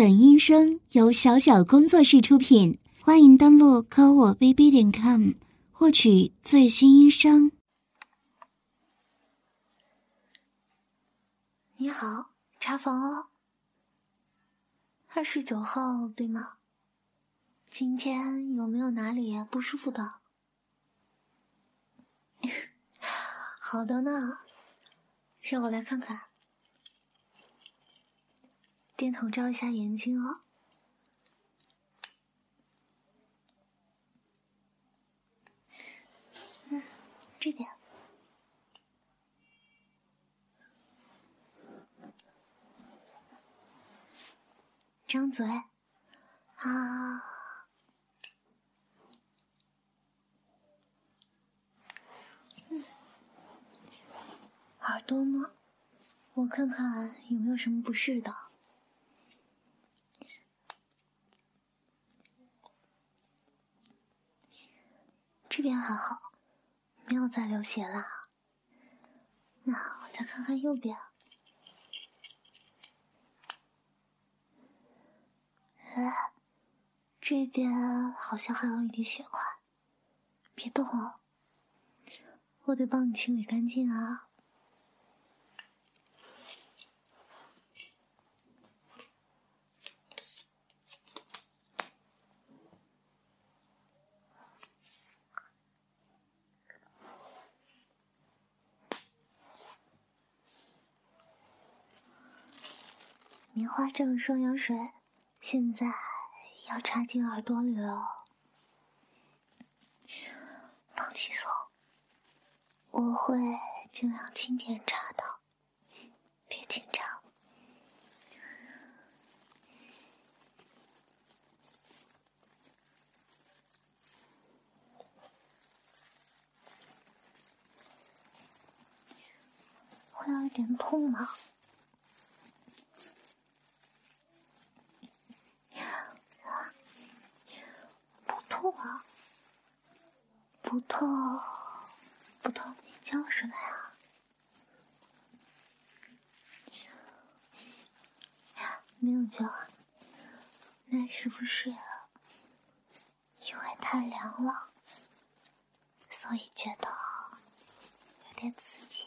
本音声由小小工作室出品，欢迎登录科我 bb 点 com 获取最新音声。你好，查房哦。二十九号对吗？今天有没有哪里不舒服的？好的呢，让我来看看。电筒照一下眼睛哦。嗯，这边。张嘴，啊。嗯耳朵呢？我看看有没有什么不适的。这边还好，没有再流血了。那我再看看右边。哎，这边好像还有一滴血块，别动哦，我得帮你清理干净啊。棉花镇双氧水，现在要插进耳朵里了。放轻松，我会尽量轻点插的，别紧张。会有一点痛吗？啊！不痛，不痛，你叫什么呀？没有叫，那是不是因为太凉了，所以觉得有点刺激？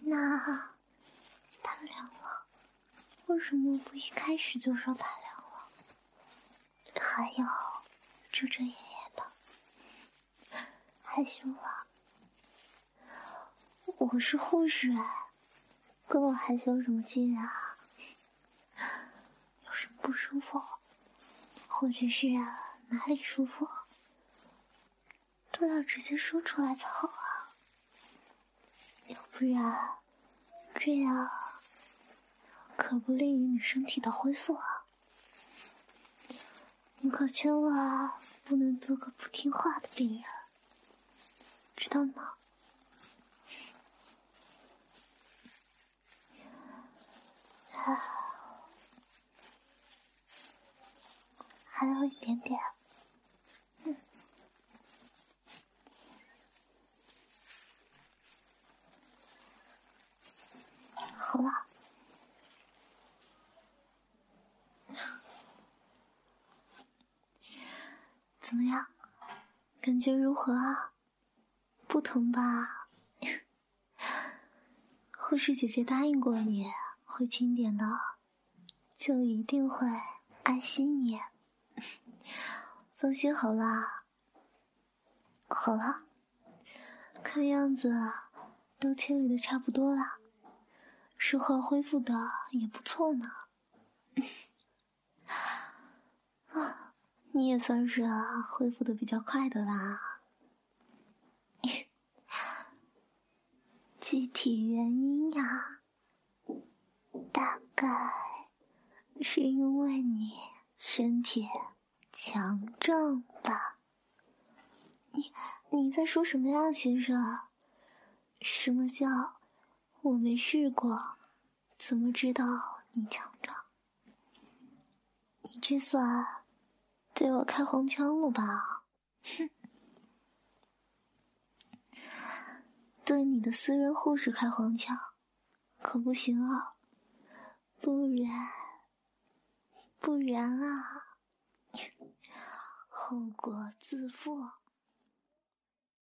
那。为什么不一开始就说太凉了？还要遮遮掩掩的，害羞了！我是护士，跟我害羞什么劲啊？有什么不舒服，或者是哪里舒服，都要直接说出来才好啊！要不然这样。可不利于你身体的恢复啊！你可千万不能做个不听话的病人，知道吗？还有一点点，嗯，好了。怎么样？感觉如何啊？不疼吧？护士姐姐答应过你会轻点的，就一定会爱惜你。放心好了。好了，看样子都清理的差不多了，术后恢复的也不错呢。啊。你也算是，恢复的比较快的啦。具体原因呀，大概是因为你身体强壮吧？你你在说什么呀，先生？什么叫我没试过？怎么知道你强壮？你这算？对我开黄腔了吧？哼对你的私人护士开黄腔可不行啊不然不然啊后果自负。